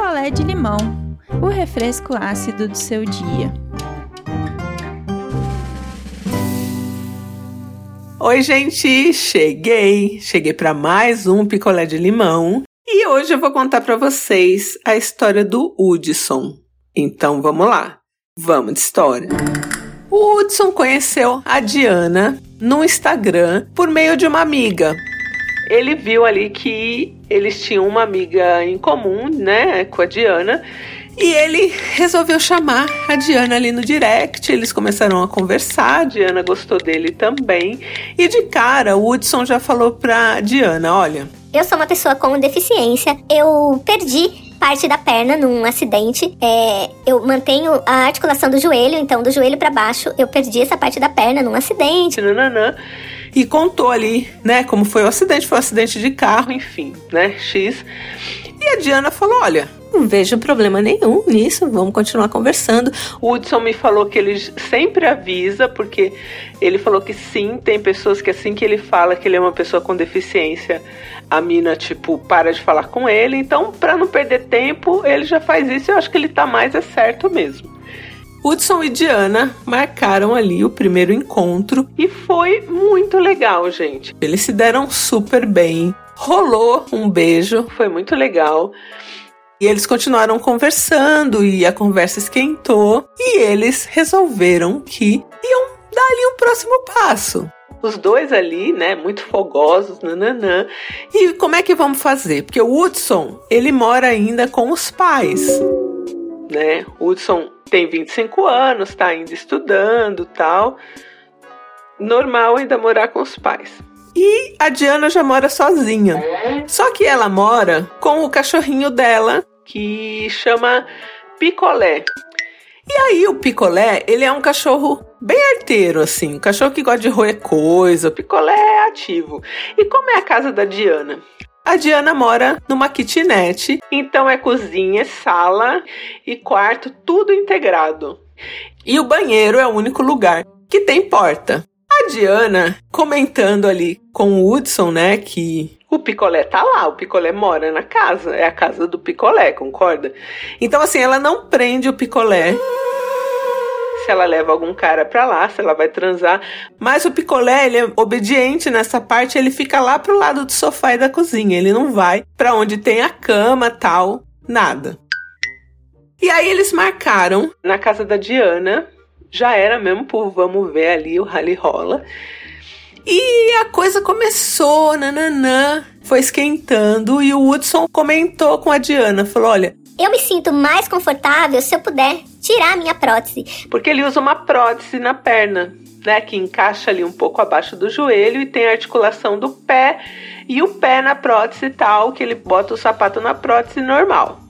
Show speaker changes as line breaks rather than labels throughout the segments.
picolé de limão, o refresco ácido do seu dia.
Oi, gente, cheguei. Cheguei para mais um picolé de limão e hoje eu vou contar para vocês a história do Hudson. Então vamos lá. Vamos de história. O Hudson conheceu a Diana no Instagram por meio de uma amiga ele viu ali que eles tinham uma amiga em comum, né, com a Diana. E ele resolveu chamar a Diana ali no direct. Eles começaram a conversar. A Diana gostou dele também. E de cara, o Hudson já falou pra Diana: Olha,
eu sou uma pessoa com deficiência. Eu perdi parte da perna num acidente. É, eu mantenho a articulação do joelho, então do joelho para baixo eu perdi essa parte da perna num acidente.
Nananã e contou ali, né, como foi o acidente, foi um acidente de carro, enfim, né, X. E a Diana falou: olha, não vejo problema nenhum nisso, vamos continuar conversando. O Hudson me falou que ele sempre avisa, porque ele falou que sim, tem pessoas que assim que ele fala que ele é uma pessoa com deficiência, a mina, tipo, para de falar com ele. Então, para não perder tempo, ele já faz isso. Eu acho que ele tá mais é certo mesmo. Hudson e Diana marcaram ali o primeiro encontro e foi muito legal, gente. Eles se deram super bem. Rolou um beijo, foi muito legal. E eles continuaram conversando e a conversa esquentou e eles resolveram que iam dar ali um próximo passo. Os dois ali, né, muito fogosos, nananã. E como é que vamos fazer? Porque o Hudson, ele mora ainda com os pais, né? O Hudson tem 25 anos, tá ainda estudando tal. Normal ainda morar com os pais. E a Diana já mora sozinha. Só que ela mora com o cachorrinho dela, que chama Picolé. E aí o Picolé, ele é um cachorro bem arteiro, assim. Um cachorro que gosta de roer coisa. O Picolé é ativo. E como é a casa da Diana? A Diana mora numa kitnet, então é cozinha, sala e quarto, tudo integrado. E o banheiro é o único lugar que tem porta. A Diana comentando ali com o Hudson, né, que o picolé tá lá, o picolé mora na casa, é a casa do picolé, concorda? Então, assim, ela não prende o picolé se ela leva algum cara pra lá, se ela vai transar. Mas o picolé, ele é obediente nessa parte, ele fica lá pro lado do sofá e da cozinha. Ele não vai para onde tem a cama, tal, nada. E aí eles marcaram na casa da Diana. Já era mesmo por vamos ver ali o rally rola. E a coisa começou, nananã, foi esquentando e o Hudson comentou com a Diana, falou: "Olha,
eu me sinto mais confortável se eu puder tirar a minha prótese.
Porque ele usa uma prótese na perna, né, que encaixa ali um pouco abaixo do joelho e tem a articulação do pé e o pé na prótese tal, que ele bota o sapato na prótese normal.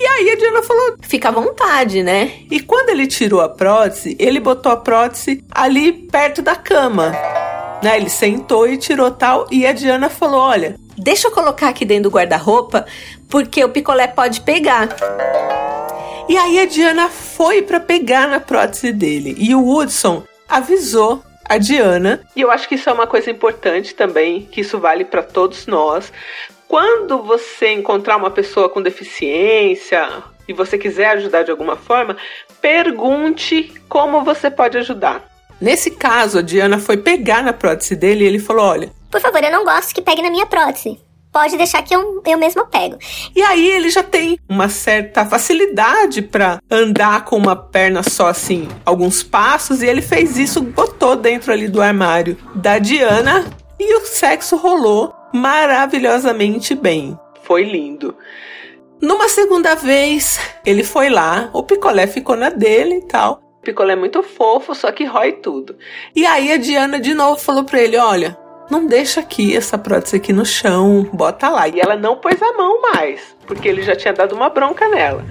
E aí a Diana falou: fica à vontade, né? E quando ele tirou a prótese, ele botou a prótese ali perto da cama. Né? Ele sentou e tirou tal. E a Diana falou: olha, deixa eu colocar aqui dentro do guarda-roupa, porque o picolé pode pegar. E aí a Diana foi para pegar na prótese dele. E o Hudson avisou a Diana. E eu acho que isso é uma coisa importante também, que isso vale para todos nós. Quando você encontrar uma pessoa com deficiência e você quiser ajudar de alguma forma, pergunte como você pode ajudar. Nesse caso, a Diana foi pegar na prótese dele e ele falou: Olha,
por favor, eu não gosto que pegue na minha prótese pode deixar que eu, eu mesmo pego.
E aí ele já tem uma certa facilidade para andar com uma perna só assim, alguns passos, e ele fez isso, botou dentro ali do armário da Diana e o sexo rolou maravilhosamente bem. Foi lindo. Numa segunda vez, ele foi lá, o picolé ficou na dele e tal. Picolé é muito fofo, só que rói tudo. E aí a Diana de novo falou para ele: Olha, não deixa aqui essa prótese aqui no chão, bota lá. E ela não pôs a mão mais, porque ele já tinha dado uma bronca nela.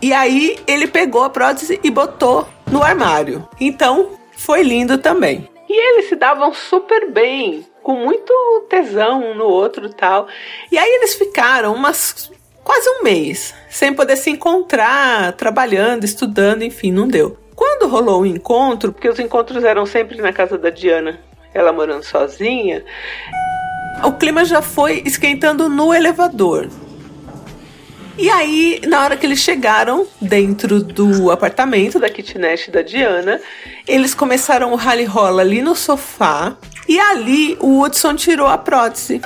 E aí ele pegou a prótese e botou no armário. Então foi lindo também. E eles se davam super bem, com muito tesão um no outro tal. E aí eles ficaram umas quase um mês sem poder se encontrar, trabalhando, estudando, enfim, não deu. Quando rolou o encontro, porque os encontros eram sempre na casa da Diana, ela morando sozinha, o clima já foi esquentando no elevador. E aí, na hora que eles chegaram dentro do apartamento da kitnet da Diana, eles começaram o rally rola ali no sofá. E ali o Hudson tirou a prótese.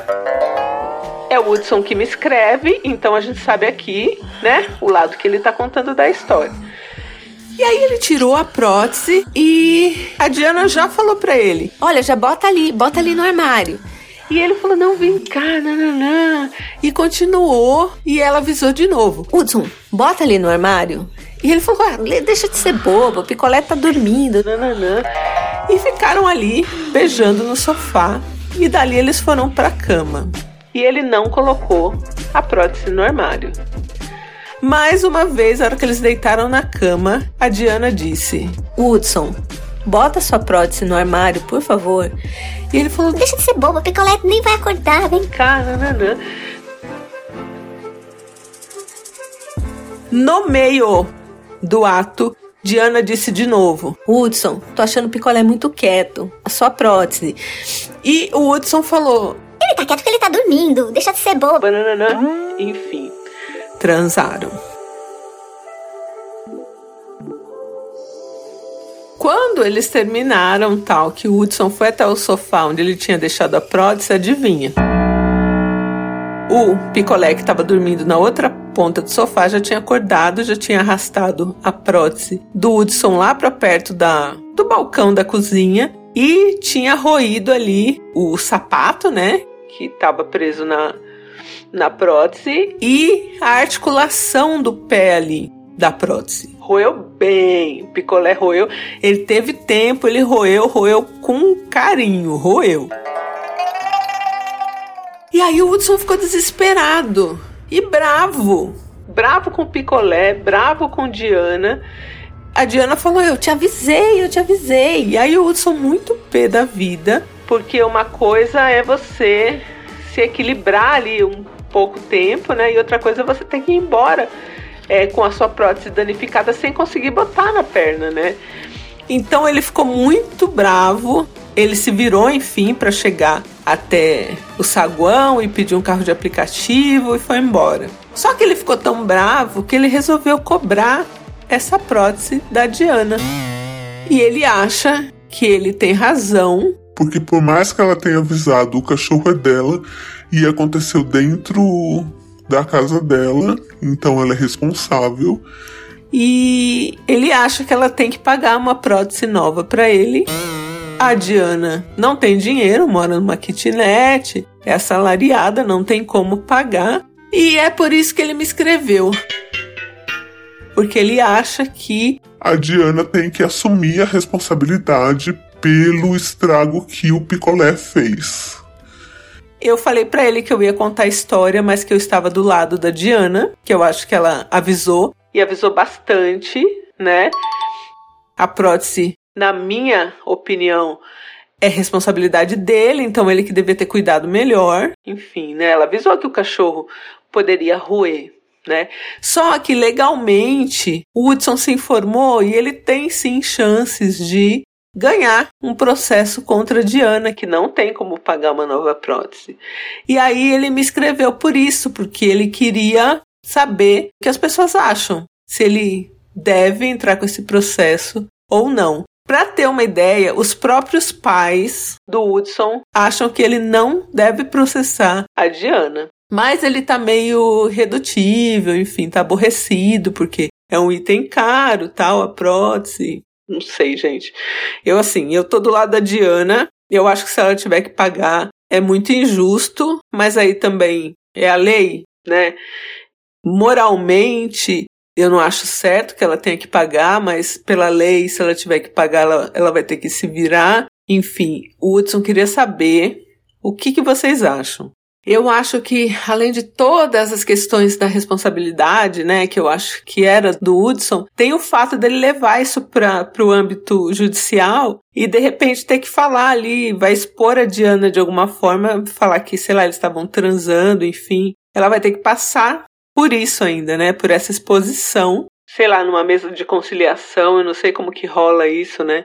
É o Hudson que me escreve, então a gente sabe aqui, né, o lado que ele tá contando da história. E aí ele tirou a prótese e a Diana já falou para ele: "Olha, já bota ali, bota ali no armário". E ele falou: "Não, vem cá, nananã". E continuou e ela avisou de novo: "Hudson, bota ali no armário". E ele falou: ah, "Deixa de ser bobo, o picolé tá dormindo". Nananã. E ficaram ali beijando no sofá e dali eles foram para cama. E ele não colocou a prótese no armário. Mais uma vez, na hora que eles deitaram na cama, a Diana disse: Hudson, bota sua prótese no armário, por favor. E ele falou:
Deixa de ser bobo, o picolé nem vai acordar, vem
cá, nananã. No meio do ato, Diana disse de novo: Hudson, tô achando o picolé muito quieto, a sua prótese. E o Hudson falou:
Ele tá quieto porque ele tá dormindo, deixa de ser bobo.
Bananana. Enfim transaram. Quando eles terminaram, tal, que o Hudson foi até o sofá onde ele tinha deixado a prótese, adivinha? O picolé que estava dormindo na outra ponta do sofá já tinha acordado, já tinha arrastado a prótese do Hudson lá para perto da, do balcão da cozinha e tinha roído ali o sapato, né? Que estava preso na, na prótese e a articulação do pé ali da prótese. Roeu bem, o picolé roeu. Ele teve tempo, ele roeu, roeu com carinho, roeu. E aí o Hudson ficou desesperado e bravo. Bravo com o picolé, bravo com Diana. A Diana falou: Eu te avisei, eu te avisei. E aí o Hudson, muito pé da vida, porque uma coisa é você se equilibrar ali um pouco tempo, né? E outra coisa é você ter que ir embora é, com a sua prótese danificada sem conseguir botar na perna, né? Então ele ficou muito bravo. Ele se virou, enfim, para chegar até o saguão e pediu um carro de aplicativo e foi embora. Só que ele ficou tão bravo que ele resolveu cobrar essa prótese da Diana. E ele acha que ele tem razão.
Porque por mais que ela tenha avisado, o cachorro é dela e aconteceu dentro da casa dela, então ela é responsável.
E ele acha que ela tem que pagar uma prótese nova para ele. A Diana não tem dinheiro, mora numa kitnet, é assalariada, não tem como pagar. E é por isso que ele me escreveu. Porque ele acha que
a Diana tem que assumir a responsabilidade pelo estrago que o picolé fez.
Eu falei para ele que eu ia contar a história, mas que eu estava do lado da Diana, que eu acho que ela avisou e avisou bastante, né? A prótese, na minha opinião, é responsabilidade dele, então ele que devia ter cuidado melhor. Enfim, né? Ela avisou que o cachorro poderia roer, né? Só que legalmente o Hudson se informou e ele tem sim chances de ganhar um processo contra a Diana, que não tem como pagar uma nova prótese. E aí ele me escreveu por isso, porque ele queria saber o que as pessoas acham, se ele deve entrar com esse processo ou não. Para ter uma ideia, os próprios pais do Hudson acham que ele não deve processar a Diana. Mas ele tá meio redutível, enfim, tá aborrecido porque é um item caro, tal, a prótese. Não sei, gente. Eu, assim, eu tô do lado da Diana. Eu acho que se ela tiver que pagar, é muito injusto, mas aí também é a lei, né? Moralmente, eu não acho certo que ela tenha que pagar, mas pela lei, se ela tiver que pagar, ela, ela vai ter que se virar. Enfim, o Hudson queria saber o que, que vocês acham. Eu acho que, além de todas as questões da responsabilidade, né, que eu acho que era do Hudson, tem o fato dele levar isso para o âmbito judicial e de repente ter que falar ali, vai expor a Diana de alguma forma, falar que, sei lá, eles estavam transando, enfim. Ela vai ter que passar por isso ainda, né, por essa exposição. Sei lá, numa mesa de conciliação, eu não sei como que rola isso, né?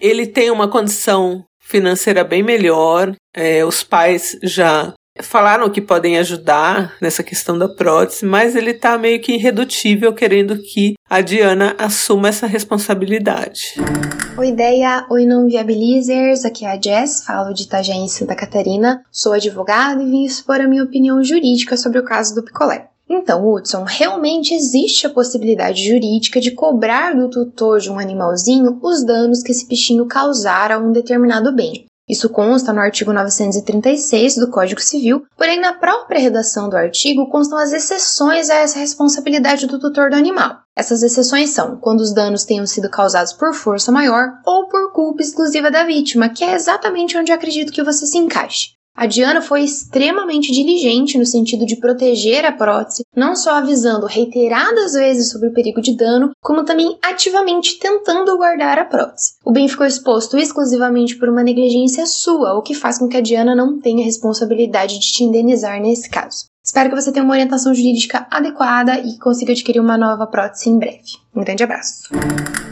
Ele tem uma condição financeira bem melhor. É, os pais já Falaram que podem ajudar nessa questão da prótese, mas ele tá meio que irredutível, querendo que a Diana assuma essa responsabilidade.
Oi, ideia! Oi, não viabilizers! Aqui é a Jess, falo de Itajaí, Santa Catarina. Sou advogada e vim expor a minha opinião jurídica sobre o caso do picolé. Então, Hudson, realmente existe a possibilidade jurídica de cobrar do tutor de um animalzinho os danos que esse bichinho causar a um determinado bem. Isso consta no artigo 936 do Código Civil, porém na própria redação do artigo constam as exceções a essa responsabilidade do tutor do animal. Essas exceções são quando os danos tenham sido causados por força maior ou por culpa exclusiva da vítima, que é exatamente onde acredito que você se encaixe. A Diana foi extremamente diligente no sentido de proteger a prótese, não só avisando reiteradas vezes sobre o perigo de dano, como também ativamente tentando guardar a prótese. O bem ficou exposto exclusivamente por uma negligência sua, o que faz com que a Diana não tenha responsabilidade de te indenizar nesse caso. Espero que você tenha uma orientação jurídica adequada e consiga adquirir uma nova prótese em breve. Um grande abraço.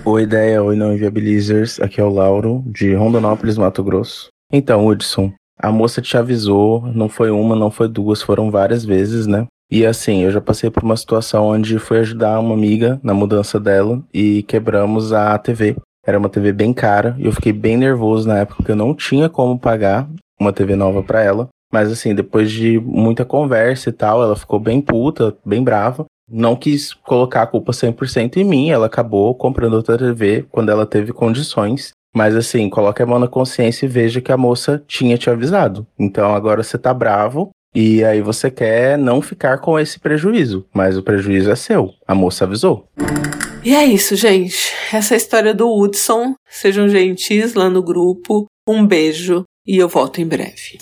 Oi, ideia, oi, não inviabilizers. Aqui é o Lauro, de Rondonópolis, Mato Grosso. Então, Hudson, a moça te avisou, não foi uma, não foi duas, foram várias vezes, né? E assim, eu já passei por uma situação onde fui ajudar uma amiga na mudança dela e quebramos a TV. Era uma TV bem cara e eu fiquei bem nervoso na época porque eu não tinha como pagar uma TV nova para ela. Mas assim, depois de muita conversa e tal, ela ficou bem puta, bem brava. Não quis colocar a culpa 100% em mim, ela acabou comprando outra TV quando ela teve condições. Mas assim, coloque a mão na consciência e veja que a moça tinha te avisado. Então agora você tá bravo e aí você quer não ficar com esse prejuízo, mas o prejuízo é seu. A moça avisou.
E é isso, gente. Essa é a história do Hudson. Sejam gentis lá no grupo. Um beijo e eu volto em breve.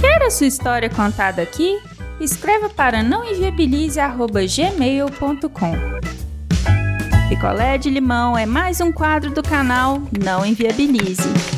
Quer a sua história contada aqui? Escreva para nãoenviabilize.gmail.com Picolé de limão é mais um quadro do canal Não Enviabilize.